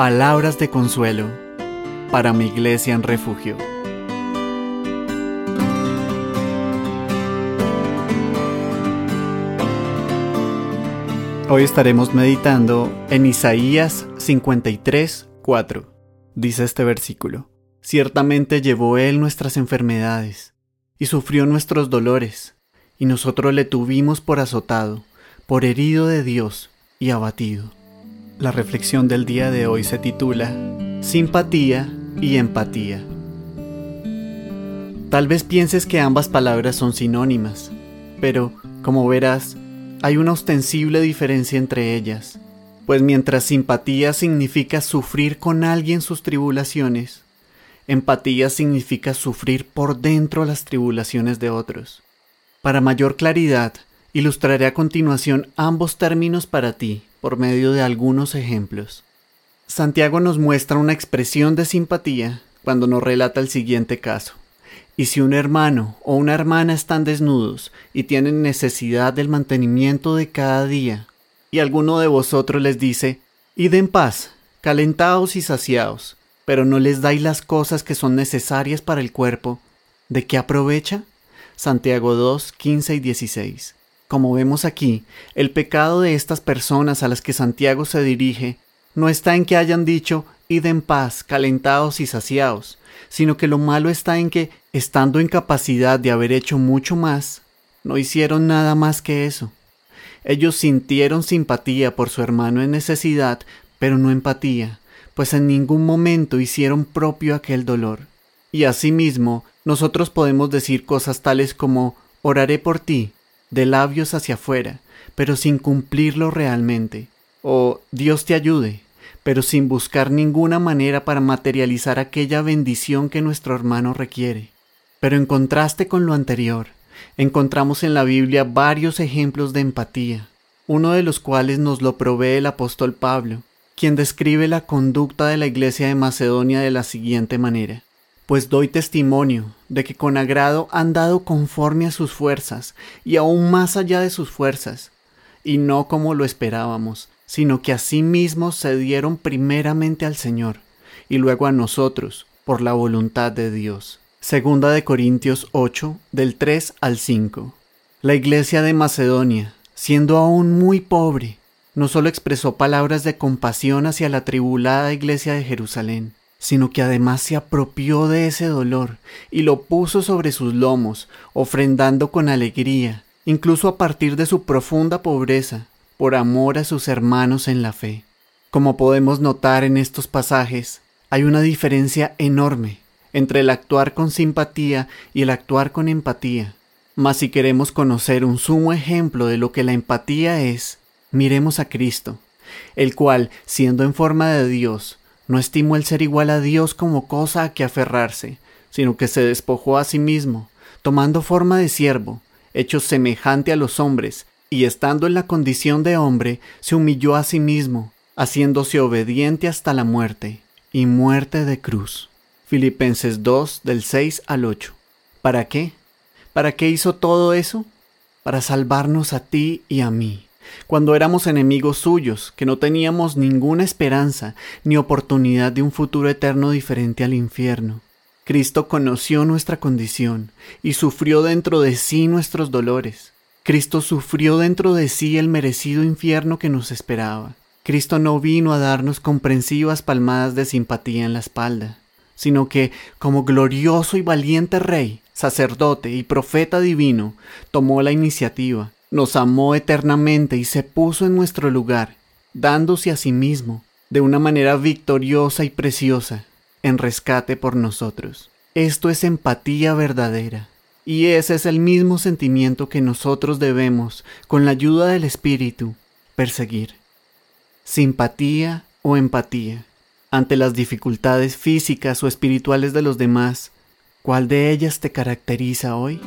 Palabras de consuelo para mi iglesia en refugio. Hoy estaremos meditando en Isaías 53, 4. Dice este versículo. Ciertamente llevó Él nuestras enfermedades y sufrió nuestros dolores, y nosotros le tuvimos por azotado, por herido de Dios y abatido. La reflexión del día de hoy se titula Simpatía y empatía. Tal vez pienses que ambas palabras son sinónimas, pero, como verás, hay una ostensible diferencia entre ellas, pues mientras simpatía significa sufrir con alguien sus tribulaciones, empatía significa sufrir por dentro las tribulaciones de otros. Para mayor claridad, ilustraré a continuación ambos términos para ti por medio de algunos ejemplos. Santiago nos muestra una expresión de simpatía cuando nos relata el siguiente caso. Y si un hermano o una hermana están desnudos y tienen necesidad del mantenimiento de cada día, y alguno de vosotros les dice, Id en paz, calentaos y saciaos, pero no les dais las cosas que son necesarias para el cuerpo, ¿de qué aprovecha? Santiago 2, 15 y 16. Como vemos aquí, el pecado de estas personas a las que Santiago se dirige no está en que hayan dicho id en paz, calentados y saciados, sino que lo malo está en que, estando en capacidad de haber hecho mucho más, no hicieron nada más que eso. Ellos sintieron simpatía por su hermano en necesidad, pero no empatía, pues en ningún momento hicieron propio aquel dolor. Y asimismo, nosotros podemos decir cosas tales como oraré por ti, de labios hacia afuera, pero sin cumplirlo realmente. O Dios te ayude, pero sin buscar ninguna manera para materializar aquella bendición que nuestro hermano requiere. Pero en contraste con lo anterior, encontramos en la Biblia varios ejemplos de empatía, uno de los cuales nos lo provee el apóstol Pablo, quien describe la conducta de la iglesia de Macedonia de la siguiente manera pues doy testimonio de que con agrado han dado conforme a sus fuerzas y aún más allá de sus fuerzas, y no como lo esperábamos, sino que mismos se dieron primeramente al Señor y luego a nosotros por la voluntad de Dios. Segunda de Corintios 8 del 3 al 5. La iglesia de Macedonia, siendo aún muy pobre, no solo expresó palabras de compasión hacia la tribulada iglesia de Jerusalén, sino que además se apropió de ese dolor y lo puso sobre sus lomos, ofrendando con alegría, incluso a partir de su profunda pobreza, por amor a sus hermanos en la fe. Como podemos notar en estos pasajes, hay una diferencia enorme entre el actuar con simpatía y el actuar con empatía. Mas si queremos conocer un sumo ejemplo de lo que la empatía es, miremos a Cristo, el cual, siendo en forma de Dios, no estimó el ser igual a Dios como cosa a que aferrarse, sino que se despojó a sí mismo, tomando forma de siervo, hecho semejante a los hombres, y estando en la condición de hombre, se humilló a sí mismo, haciéndose obediente hasta la muerte, y muerte de cruz. Filipenses 2 del 6 al 8. ¿Para qué? ¿Para qué hizo todo eso? Para salvarnos a ti y a mí cuando éramos enemigos suyos, que no teníamos ninguna esperanza ni oportunidad de un futuro eterno diferente al infierno. Cristo conoció nuestra condición y sufrió dentro de sí nuestros dolores. Cristo sufrió dentro de sí el merecido infierno que nos esperaba. Cristo no vino a darnos comprensivas palmadas de simpatía en la espalda, sino que, como glorioso y valiente rey, sacerdote y profeta divino, tomó la iniciativa nos amó eternamente y se puso en nuestro lugar, dándose a sí mismo, de una manera victoriosa y preciosa, en rescate por nosotros. Esto es empatía verdadera, y ese es el mismo sentimiento que nosotros debemos, con la ayuda del Espíritu, perseguir. Simpatía o empatía. Ante las dificultades físicas o espirituales de los demás, ¿cuál de ellas te caracteriza hoy?